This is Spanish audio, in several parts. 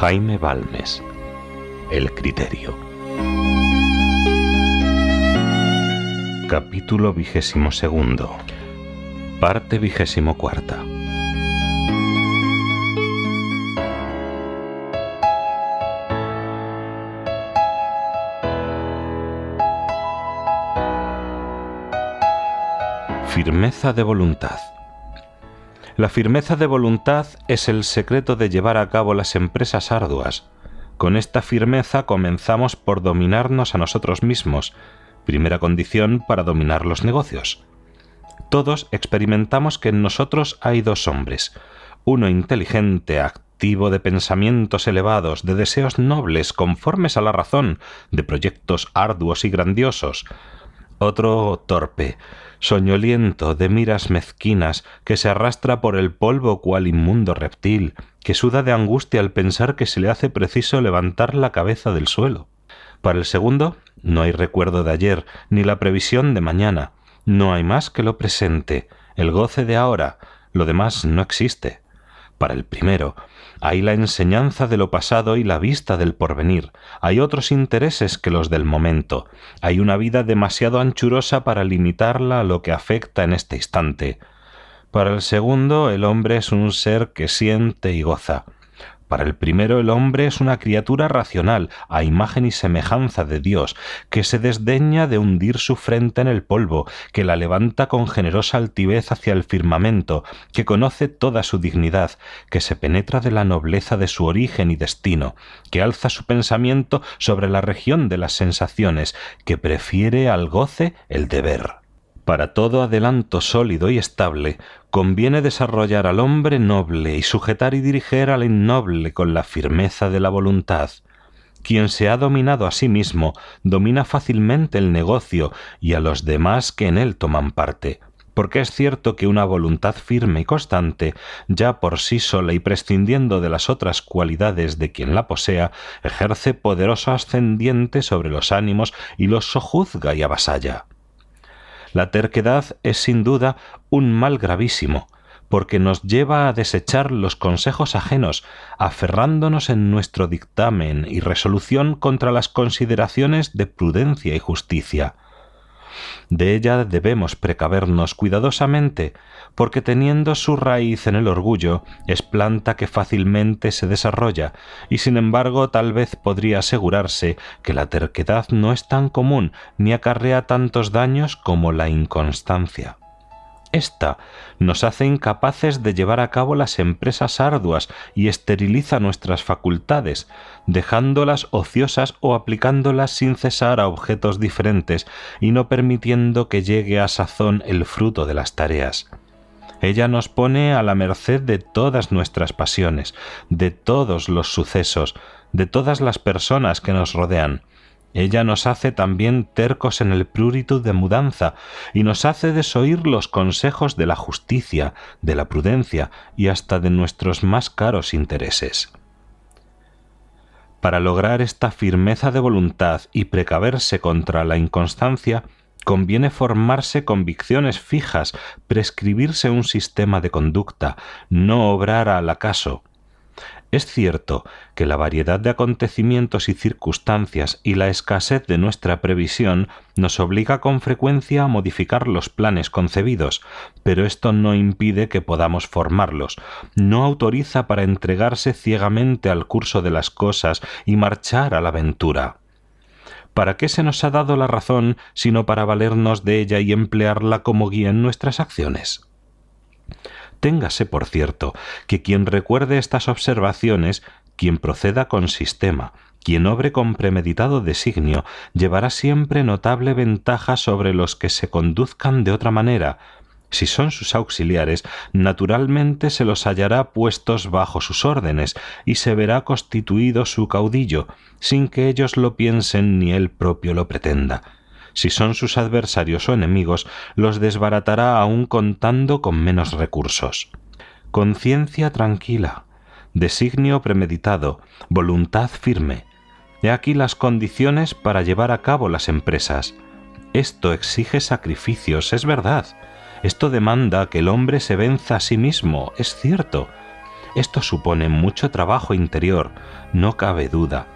Jaime Balmes. El criterio. Capítulo vigésimo segundo. Parte vigésimo cuarta. Firmeza de voluntad. La firmeza de voluntad es el secreto de llevar a cabo las empresas arduas. Con esta firmeza comenzamos por dominarnos a nosotros mismos, primera condición para dominar los negocios. Todos experimentamos que en nosotros hay dos hombres, uno inteligente, activo de pensamientos elevados, de deseos nobles, conformes a la razón, de proyectos arduos y grandiosos, otro torpe, soñoliento de miras mezquinas, que se arrastra por el polvo cual inmundo reptil, que suda de angustia al pensar que se le hace preciso levantar la cabeza del suelo. Para el segundo, no hay recuerdo de ayer, ni la previsión de mañana, no hay más que lo presente, el goce de ahora, lo demás no existe. Para el primero, hay la enseñanza de lo pasado y la vista del porvenir. Hay otros intereses que los del momento. Hay una vida demasiado anchurosa para limitarla a lo que afecta en este instante. Para el segundo, el hombre es un ser que siente y goza. Para el primero el hombre es una criatura racional, a imagen y semejanza de Dios, que se desdeña de hundir su frente en el polvo, que la levanta con generosa altivez hacia el firmamento, que conoce toda su dignidad, que se penetra de la nobleza de su origen y destino, que alza su pensamiento sobre la región de las sensaciones, que prefiere al goce el deber. Para todo adelanto sólido y estable, conviene desarrollar al hombre noble y sujetar y dirigir al innoble con la firmeza de la voluntad. Quien se ha dominado a sí mismo, domina fácilmente el negocio y a los demás que en él toman parte porque es cierto que una voluntad firme y constante, ya por sí sola y prescindiendo de las otras cualidades de quien la posea, ejerce poderoso ascendiente sobre los ánimos y los sojuzga y avasalla. La terquedad es sin duda un mal gravísimo, porque nos lleva a desechar los consejos ajenos, aferrándonos en nuestro dictamen y resolución contra las consideraciones de prudencia y justicia. De ella debemos precavernos cuidadosamente, porque teniendo su raíz en el orgullo, es planta que fácilmente se desarrolla, y sin embargo tal vez podría asegurarse que la terquedad no es tan común ni acarrea tantos daños como la inconstancia. Esta nos hace incapaces de llevar a cabo las empresas arduas y esteriliza nuestras facultades, dejándolas ociosas o aplicándolas sin cesar a objetos diferentes y no permitiendo que llegue a sazón el fruto de las tareas. Ella nos pone a la merced de todas nuestras pasiones, de todos los sucesos, de todas las personas que nos rodean, ella nos hace también tercos en el prurito de mudanza y nos hace desoír los consejos de la justicia, de la prudencia y hasta de nuestros más caros intereses. Para lograr esta firmeza de voluntad y precaverse contra la inconstancia, conviene formarse convicciones fijas, prescribirse un sistema de conducta, no obrar al acaso, es cierto que la variedad de acontecimientos y circunstancias y la escasez de nuestra previsión nos obliga con frecuencia a modificar los planes concebidos, pero esto no impide que podamos formarlos, no autoriza para entregarse ciegamente al curso de las cosas y marchar a la aventura. ¿Para qué se nos ha dado la razón sino para valernos de ella y emplearla como guía en nuestras acciones? Téngase por cierto que quien recuerde estas observaciones, quien proceda con sistema, quien obre con premeditado designio, llevará siempre notable ventaja sobre los que se conduzcan de otra manera, si son sus auxiliares, naturalmente se los hallará puestos bajo sus órdenes y se verá constituido su caudillo, sin que ellos lo piensen ni él propio lo pretenda si son sus adversarios o enemigos, los desbaratará aún contando con menos recursos. Conciencia tranquila, designio premeditado, voluntad firme. He aquí las condiciones para llevar a cabo las empresas. Esto exige sacrificios, es verdad. Esto demanda que el hombre se venza a sí mismo, es cierto. Esto supone mucho trabajo interior, no cabe duda,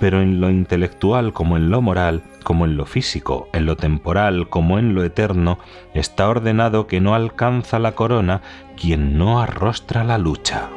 pero en lo intelectual como en lo moral, como en lo físico, en lo temporal como en lo eterno, está ordenado que no alcanza la corona quien no arrostra la lucha.